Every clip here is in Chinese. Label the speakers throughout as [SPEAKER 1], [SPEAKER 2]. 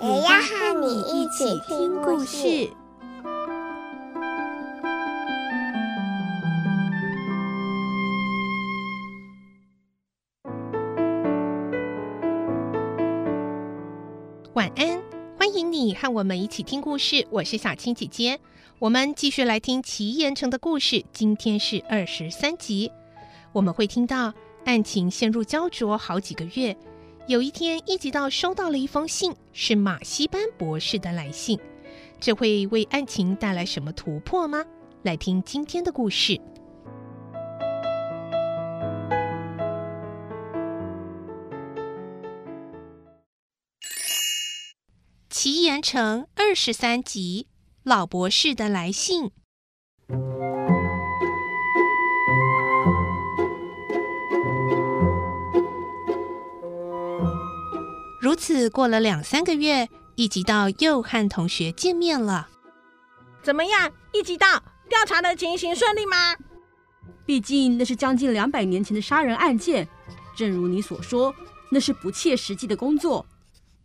[SPEAKER 1] 也要和你一起听故事。
[SPEAKER 2] 晚安，欢迎你和我们一起听故事。我是小青姐姐，我们继续来听奇岩城的故事。今天是二十三集，我们会听到案情陷入焦灼好几个月。有一天，一集道收到了一封信，是马西班博士的来信，这会为案情带来什么突破吗？来听今天的故事。奇岩城二十三集，老博士的来信。如此过了两三个月，一集道又和同学见面了。
[SPEAKER 3] 怎么样，一集道调查的情形顺利吗？
[SPEAKER 4] 毕竟那是将近两百年前的杀人案件，正如你所说，那是不切实际的工作。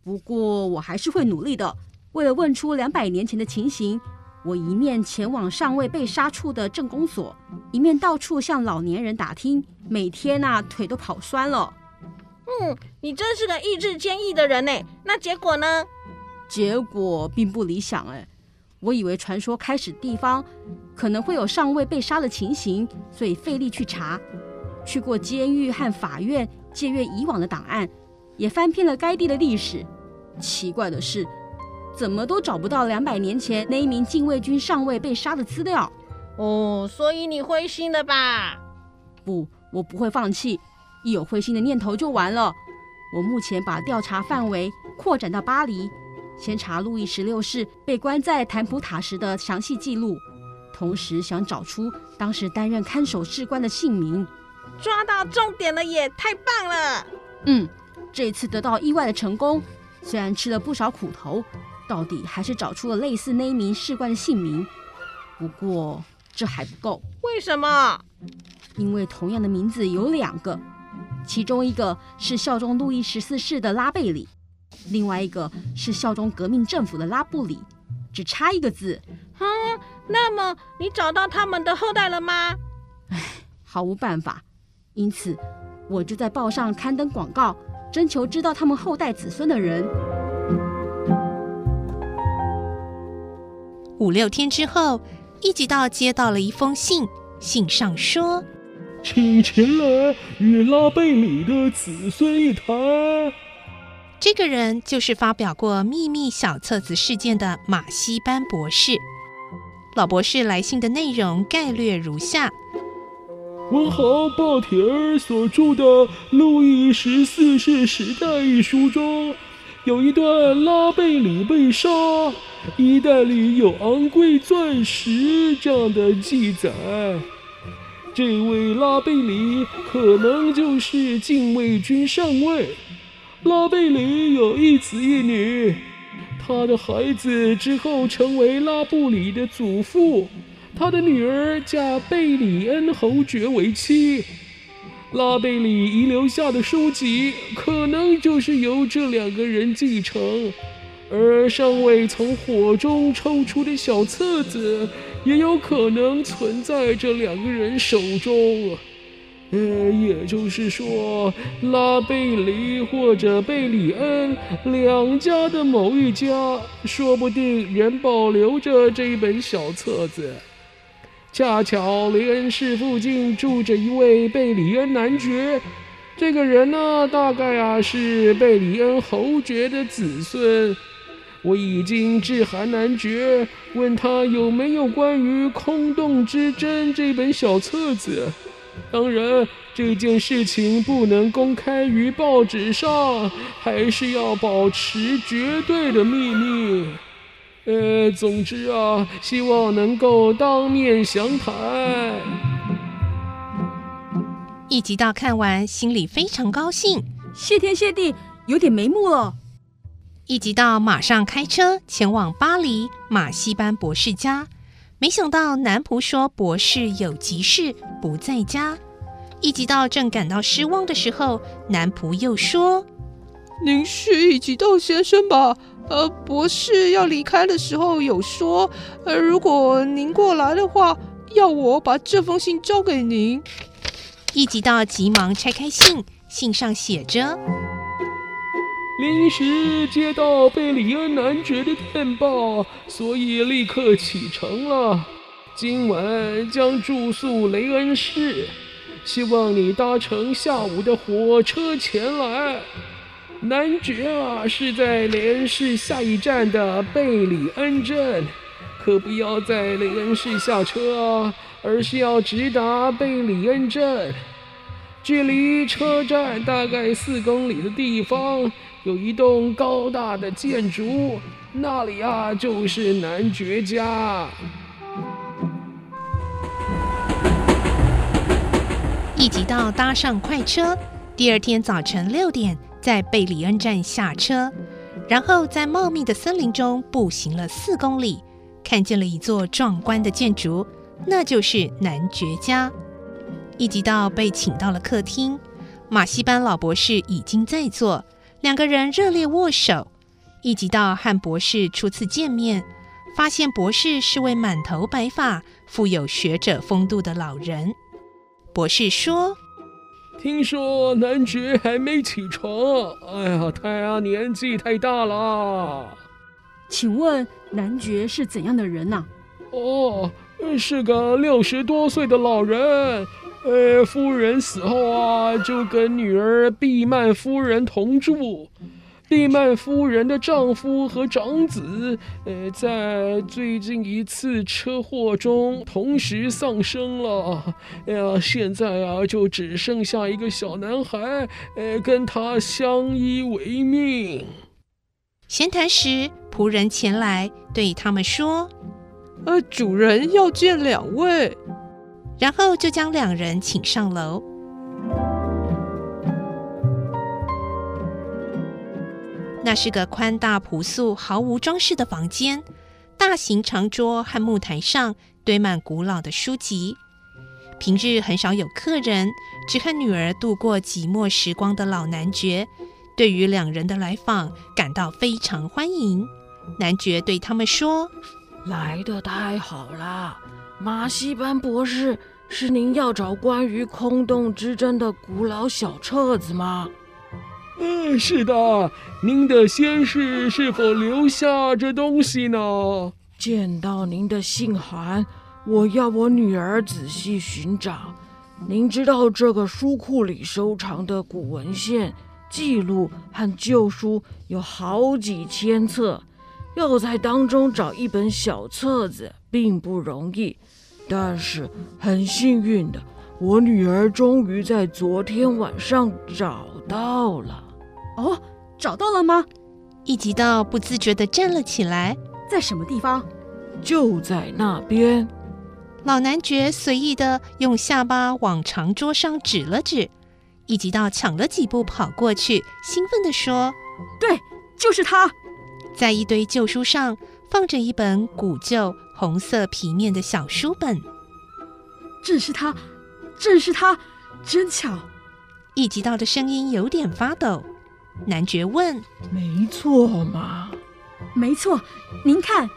[SPEAKER 4] 不过我还是会努力的。为了问出两百年前的情形，我一面前往尚未被杀处的镇公所，一面到处向老年人打听。每天呐、腿都跑酸了。
[SPEAKER 3] 嗯，你真是个意志坚毅的人呢。那结果呢？
[SPEAKER 4] 结果并不理想哎。我以为传说开始地方可能会有尚未被杀的情形，所以费力去查，去过监狱和法院，借阅以往的档案，也翻遍了该地的历史。奇怪的是，怎么都找不到两百年前那一名禁卫军上尉被杀的资料。
[SPEAKER 3] 哦，所以你灰心了吧？
[SPEAKER 4] 不，我不会放弃。一有灰心的念头就完了。我目前把调查范围扩展到巴黎，先查路易十六世被关在坦普塔时的详细记录，同时想找出当时担任看守士官的姓名。
[SPEAKER 3] 抓到重点了也太棒了！
[SPEAKER 4] 嗯，这次得到意外的成功。虽然吃了不少苦头，到底还是找出了类似那一名士官的姓名。不过这还不够。
[SPEAKER 3] 为什么？
[SPEAKER 4] 因为同样的名字有两个，其中一个是效忠路易十四世的拉贝里，另外一个是效忠革命政府的拉布里，只差一个字。
[SPEAKER 3] 啊，那么你找到他们的后代了吗？
[SPEAKER 4] 唉，毫无办法。因此，我就在报上刊登广告。征求知道他们后代子孙的人。
[SPEAKER 2] 五六天之后，一吉道接到了一封信，信上说：“
[SPEAKER 5] 请前来与拉贝里的子孙一谈。”
[SPEAKER 2] 这个人就是发表过秘密小册子事件的马西班博士。老博士来信的内容概略如下。
[SPEAKER 5] 文豪鲍铁尔所著的《路易十四世时代》一书中，有一段拉贝里被杀，衣袋里有昂贵钻石这样的记载。这位拉贝里可能就是禁卫军上尉。拉贝里有一子一女，他的孩子之后成为拉布里的祖父。他的女儿嫁贝里恩侯爵为妻，拉贝里遗留下的书籍可能就是由这两个人继承，而尚未从火中抽出的小册子也有可能存在这两个人手中。呃，也就是说，拉贝里或者贝里恩两家的某一家，说不定仍保留着这一本小册子。恰巧雷恩市附近住着一位贝里恩男爵，这个人呢，大概啊是贝里恩侯爵的子孙。我已经致函男爵，问他有没有关于空洞之针这本小册子。当然，这件事情不能公开于报纸上，还是要保持绝对的秘密。呃，总之啊，希望能够当面详谈。
[SPEAKER 2] 一集到看完，心里非常高兴，
[SPEAKER 4] 谢天谢地，有点眉目了。
[SPEAKER 2] 一集道马上开车前往巴黎马西班博士家，没想到男仆说博士有急事不在家。一集道正感到失望的时候，男仆又说：“
[SPEAKER 6] 您是一级道先生吧？”呃，博士要离开的时候有说，呃，如果您过来的话，要我把这封信交给您。
[SPEAKER 2] 一级道急忙拆开信，信上写着：
[SPEAKER 5] 临时接到贝里恩男爵的电报，所以立刻启程了。今晚将住宿雷恩市，希望你搭乘下午的火车前来。男爵啊，是在雷恩市下一站的贝里恩镇，可不要在雷恩市下车啊，而是要直达贝里恩镇。距离车站大概四公里的地方，有一栋高大的建筑，那里啊就是男爵家。
[SPEAKER 2] 一集道搭上快车，第二天早晨六点。在贝里恩站下车，然后在茂密的森林中步行了四公里，看见了一座壮观的建筑，那就是男爵家。一集道被请到了客厅，马戏班老博士已经在座，两个人热烈握手。一集道和博士初次见面，发现博士是位满头白发、富有学者风度的老人。博士说。
[SPEAKER 5] 听说男爵还没起床，哎呀，他呀年纪太大了。
[SPEAKER 4] 请问男爵是怎样的人呢？
[SPEAKER 5] 哦，是个六十多岁的老人。呃，夫人死后啊，就跟女儿毕曼夫人同住。毕曼夫人的丈夫和长子，呃，在最近一次车祸中同时丧生了。哎呀，现在啊，就只剩下一个小男孩，呃，跟他相依为命。
[SPEAKER 2] 闲谈时，仆人前来对他们说：“
[SPEAKER 6] 呃，主人要见两位。”
[SPEAKER 2] 然后就将两人请上楼。那是个宽大朴素、毫无装饰的房间，大型长桌和木台上堆满古老的书籍。平日很少有客人，只和女儿度过寂寞时光的老男爵，对于两人的来访感到非常欢迎。男爵对他们说：“
[SPEAKER 7] 来得太好了，马西班博士，是您要找关于空洞之争的古老小册子吗？”
[SPEAKER 5] 嗯，是的。您的先世是否留下这东西呢？
[SPEAKER 7] 见到您的信函，我要我女儿仔细寻找。您知道这个书库里收藏的古文献、记录和旧书有好几千册，要在当中找一本小册子并不容易。但是很幸运的，我女儿终于在昨天晚上找到了。
[SPEAKER 4] 哦，找到了吗？
[SPEAKER 2] 一集道不自觉地站了起来。
[SPEAKER 4] 在什么地方？
[SPEAKER 7] 就在那边。
[SPEAKER 2] 老男爵随意地用下巴往长桌上指了指。一集道抢了几步跑过去，兴奋地说：“
[SPEAKER 4] 对，就是他。”
[SPEAKER 2] 在一堆旧书上放着一本古旧红色皮面的小书本。
[SPEAKER 4] 正是他，正是他，真巧。
[SPEAKER 2] 一集道的声音有点发抖。男爵问：“
[SPEAKER 7] 没错吗？”“
[SPEAKER 4] 没错。”“您看。”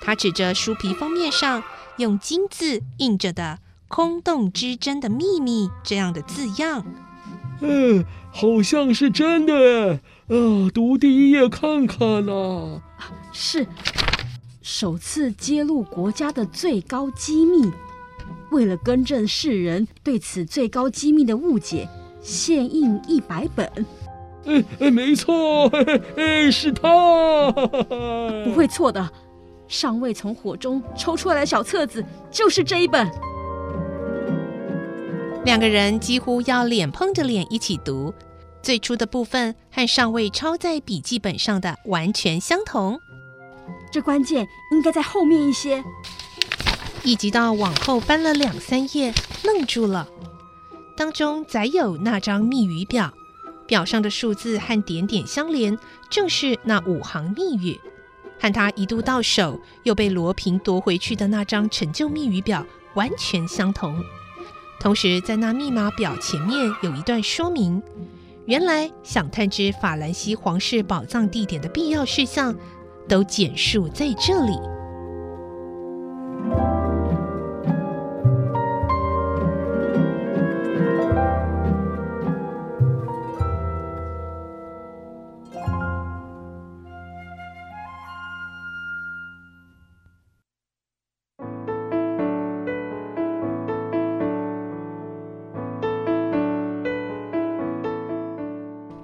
[SPEAKER 2] 他指着书皮封面上用金字印着的“空洞之针的秘密”这样的字样。
[SPEAKER 5] “嗯，好像是真的。啊，读第一页看看呢。”“
[SPEAKER 4] 是，首次揭露国家的最高机密。为了更正世人对此最高机密的误解，现印一百本。”
[SPEAKER 5] 哎哎，没错，哎，是他，
[SPEAKER 4] 不会错的。尚未从火中抽出来的小册子就是这一本。
[SPEAKER 2] 两个人几乎要脸碰着脸一起读。最初的部分和上尉抄在笔记本上的完全相同。
[SPEAKER 4] 这关键应该在后面一些。
[SPEAKER 2] 一直到往后翻了两三页，愣住了。当中载有那张密语表，表上的数字和点点相连，正是那五行密语，和他一度到手又被罗平夺回去的那张陈旧密语表完全相同。同时，在那密码表前面有一段说明：原来想探知法兰西皇室宝藏地点的必要事项，都简述在这里。